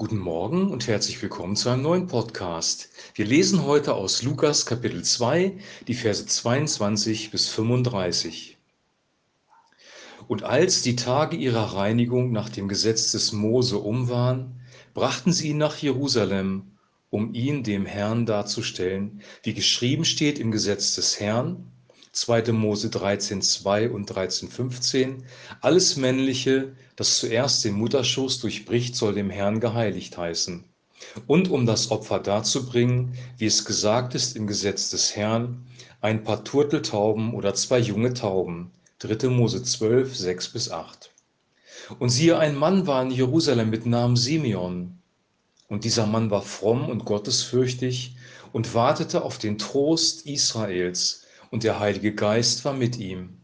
Guten Morgen und herzlich willkommen zu einem neuen Podcast. Wir lesen heute aus Lukas Kapitel 2, die Verse 22 bis 35. Und als die Tage ihrer Reinigung nach dem Gesetz des Mose um waren, brachten sie ihn nach Jerusalem, um ihn dem Herrn darzustellen, wie geschrieben steht im Gesetz des Herrn, 2. Mose 13, 2 und 13, 15. Alles Männliche, das zuerst den Mutterschoß durchbricht, soll dem Herrn geheiligt heißen. Und um das Opfer darzubringen, wie es gesagt ist im Gesetz des Herrn, ein paar Turteltauben oder zwei junge Tauben. 3. Mose 12, 6 bis 8. Und siehe, ein Mann war in Jerusalem mit Namen Simeon. Und dieser Mann war fromm und gottesfürchtig und wartete auf den Trost Israels und der Heilige Geist war mit ihm.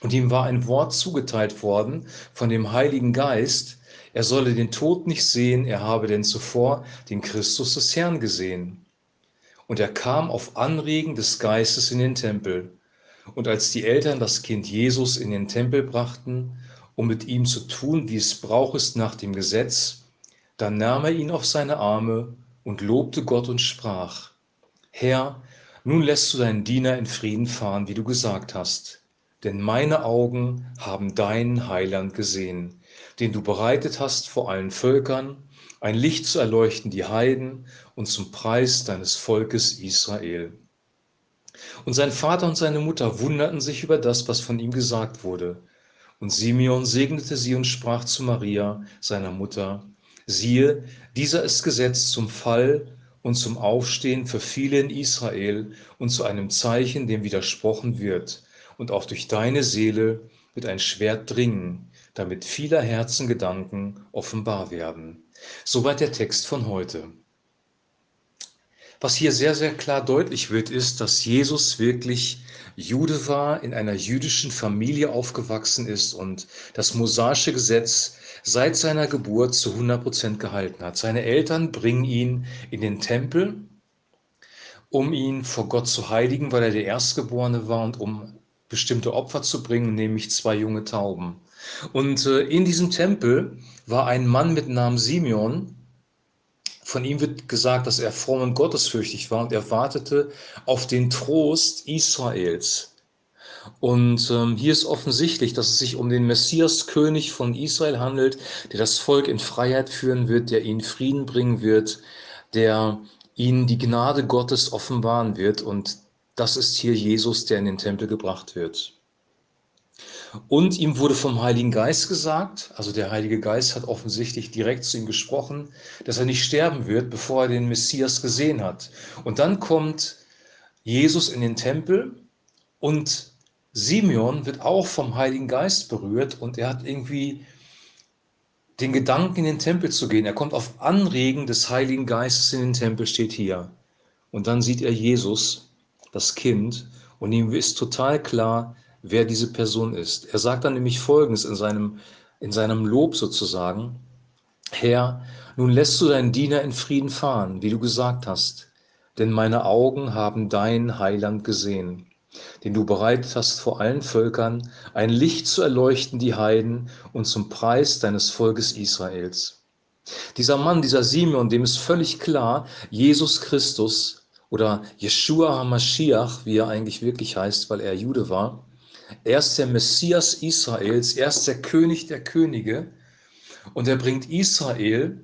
Und ihm war ein Wort zugeteilt worden von dem Heiligen Geist, er solle den Tod nicht sehen, er habe denn zuvor den Christus des Herrn gesehen. Und er kam auf Anregen des Geistes in den Tempel. Und als die Eltern das Kind Jesus in den Tempel brachten, um mit ihm zu tun, wie es brauch ist nach dem Gesetz, dann nahm er ihn auf seine Arme und lobte Gott und sprach, Herr, nun lässt du deinen Diener in Frieden fahren, wie du gesagt hast. Denn meine Augen haben deinen Heiland gesehen, den du bereitet hast vor allen Völkern, ein Licht zu erleuchten die Heiden und zum Preis deines Volkes Israel. Und sein Vater und seine Mutter wunderten sich über das, was von ihm gesagt wurde. Und Simeon segnete sie und sprach zu Maria, seiner Mutter, siehe, dieser ist gesetzt zum Fall und zum Aufstehen für viele in Israel und zu einem Zeichen, dem widersprochen wird. Und auch durch deine Seele wird ein Schwert dringen, damit vieler Herzen Gedanken offenbar werden. Soweit der Text von heute. Was hier sehr, sehr klar deutlich wird, ist, dass Jesus wirklich Jude war, in einer jüdischen Familie aufgewachsen ist und das mosaische Gesetz seit seiner Geburt zu 100 Prozent gehalten hat. Seine Eltern bringen ihn in den Tempel, um ihn vor Gott zu heiligen, weil er der Erstgeborene war und um bestimmte Opfer zu bringen, nämlich zwei junge Tauben. Und äh, in diesem Tempel war ein Mann mit Namen Simeon. Von ihm wird gesagt, dass er fromm und gottesfürchtig war und er wartete auf den Trost Israels. Und ähm, hier ist offensichtlich, dass es sich um den Messias, König von Israel handelt, der das Volk in Freiheit führen wird, der ihnen Frieden bringen wird, der ihnen die Gnade Gottes offenbaren wird. Und das ist hier Jesus, der in den Tempel gebracht wird. Und ihm wurde vom Heiligen Geist gesagt, also der Heilige Geist hat offensichtlich direkt zu ihm gesprochen, dass er nicht sterben wird, bevor er den Messias gesehen hat. Und dann kommt Jesus in den Tempel und Simeon wird auch vom Heiligen Geist berührt und er hat irgendwie den Gedanken, in den Tempel zu gehen. Er kommt auf Anregen des Heiligen Geistes in den Tempel, steht hier. Und dann sieht er Jesus, das Kind, und ihm ist total klar, wer diese Person ist. Er sagt dann nämlich Folgendes in seinem, in seinem Lob sozusagen. Herr, nun lässt du deinen Diener in Frieden fahren, wie du gesagt hast, denn meine Augen haben dein Heiland gesehen den du bereitet hast vor allen Völkern, ein Licht zu erleuchten die Heiden und zum Preis deines Volkes Israels. Dieser Mann, dieser Simeon, dem ist völlig klar, Jesus Christus oder Yeshua HaMashiach, wie er eigentlich wirklich heißt, weil er Jude war, er ist der Messias Israels, er ist der König der Könige und er bringt Israel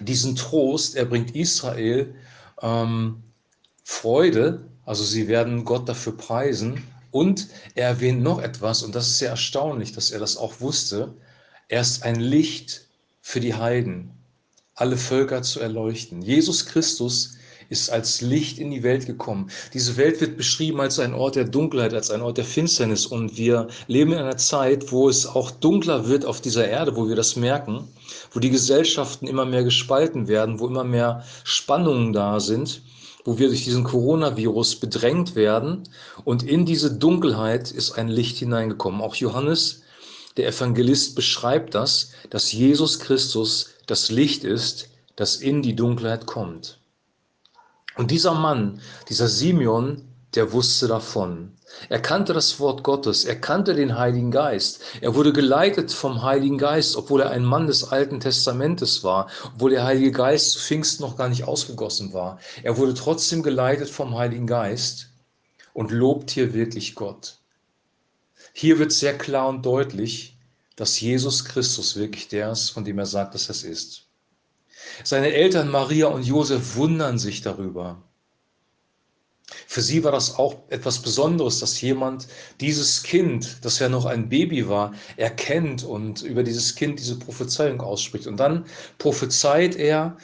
diesen Trost, er bringt Israel ähm, Freude, also sie werden Gott dafür preisen. Und er erwähnt noch etwas, und das ist sehr erstaunlich, dass er das auch wusste. Er ist ein Licht für die Heiden, alle Völker zu erleuchten. Jesus Christus ist als Licht in die Welt gekommen. Diese Welt wird beschrieben als ein Ort der Dunkelheit, als ein Ort der Finsternis. Und wir leben in einer Zeit, wo es auch dunkler wird auf dieser Erde, wo wir das merken, wo die Gesellschaften immer mehr gespalten werden, wo immer mehr Spannungen da sind wo wir durch diesen Coronavirus bedrängt werden. Und in diese Dunkelheit ist ein Licht hineingekommen. Auch Johannes, der Evangelist, beschreibt das, dass Jesus Christus das Licht ist, das in die Dunkelheit kommt. Und dieser Mann, dieser Simeon, der wusste davon. Er kannte das Wort Gottes, er kannte den Heiligen Geist. Er wurde geleitet vom Heiligen Geist, obwohl er ein Mann des Alten Testamentes war, obwohl der Heilige Geist zu Pfingsten noch gar nicht ausgegossen war. Er wurde trotzdem geleitet vom Heiligen Geist und lobt hier wirklich Gott. Hier wird sehr klar und deutlich, dass Jesus Christus wirklich der ist, von dem er sagt, dass er es ist. Seine Eltern Maria und Josef wundern sich darüber. Für sie war das auch etwas Besonderes, dass jemand dieses Kind, das ja noch ein Baby war, erkennt und über dieses Kind diese Prophezeiung ausspricht. Und dann prophezeit er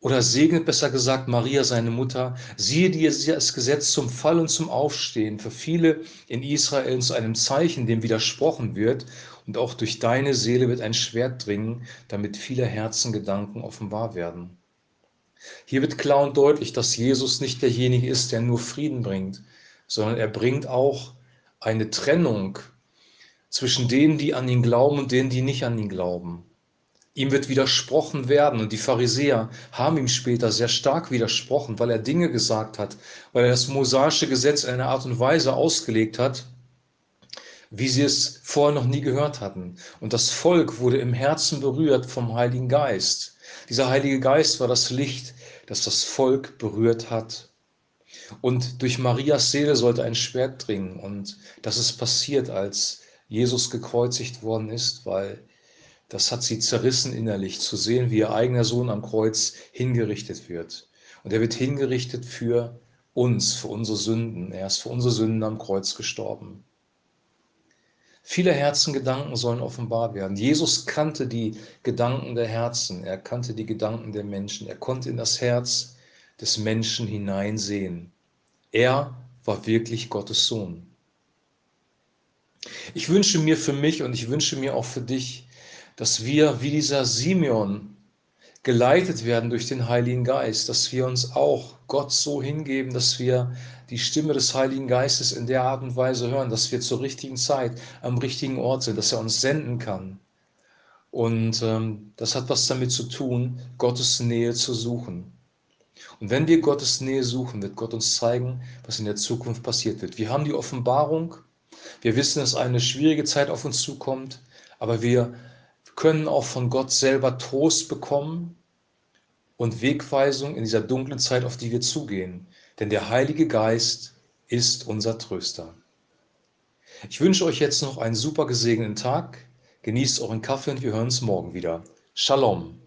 oder segnet besser gesagt Maria, seine Mutter, siehe dir das Gesetz zum Fall und zum Aufstehen für viele in Israel zu einem Zeichen, dem widersprochen wird. Und auch durch deine Seele wird ein Schwert dringen, damit viele Herzengedanken offenbar werden. Hier wird klar und deutlich, dass Jesus nicht derjenige ist, der nur Frieden bringt, sondern er bringt auch eine Trennung zwischen denen, die an ihn glauben und denen, die nicht an ihn glauben. Ihm wird widersprochen werden und die Pharisäer haben ihm später sehr stark widersprochen, weil er Dinge gesagt hat, weil er das mosaische Gesetz in einer Art und Weise ausgelegt hat, wie sie es vorher noch nie gehört hatten. Und das Volk wurde im Herzen berührt vom Heiligen Geist. Dieser Heilige Geist war das Licht, das das Volk berührt hat. Und durch Marias Seele sollte ein Schwert dringen. Und das ist passiert, als Jesus gekreuzigt worden ist, weil das hat sie zerrissen innerlich, zu sehen, wie ihr eigener Sohn am Kreuz hingerichtet wird. Und er wird hingerichtet für uns, für unsere Sünden. Er ist für unsere Sünden am Kreuz gestorben. Viele Herzengedanken sollen offenbar werden. Jesus kannte die Gedanken der Herzen, er kannte die Gedanken der Menschen, er konnte in das Herz des Menschen hineinsehen. Er war wirklich Gottes Sohn. Ich wünsche mir für mich und ich wünsche mir auch für dich, dass wir wie dieser Simeon geleitet werden durch den Heiligen Geist, dass wir uns auch Gott so hingeben, dass wir die Stimme des Heiligen Geistes in der Art und Weise hören, dass wir zur richtigen Zeit am richtigen Ort sind, dass er uns senden kann. Und ähm, das hat was damit zu tun, Gottes Nähe zu suchen. Und wenn wir Gottes Nähe suchen, wird Gott uns zeigen, was in der Zukunft passiert wird. Wir haben die Offenbarung, wir wissen, dass eine schwierige Zeit auf uns zukommt, aber wir können auch von Gott selber Trost bekommen und Wegweisung in dieser dunklen Zeit, auf die wir zugehen. Denn der Heilige Geist ist unser Tröster. Ich wünsche euch jetzt noch einen super gesegneten Tag. Genießt euren Kaffee und wir hören uns morgen wieder. Shalom.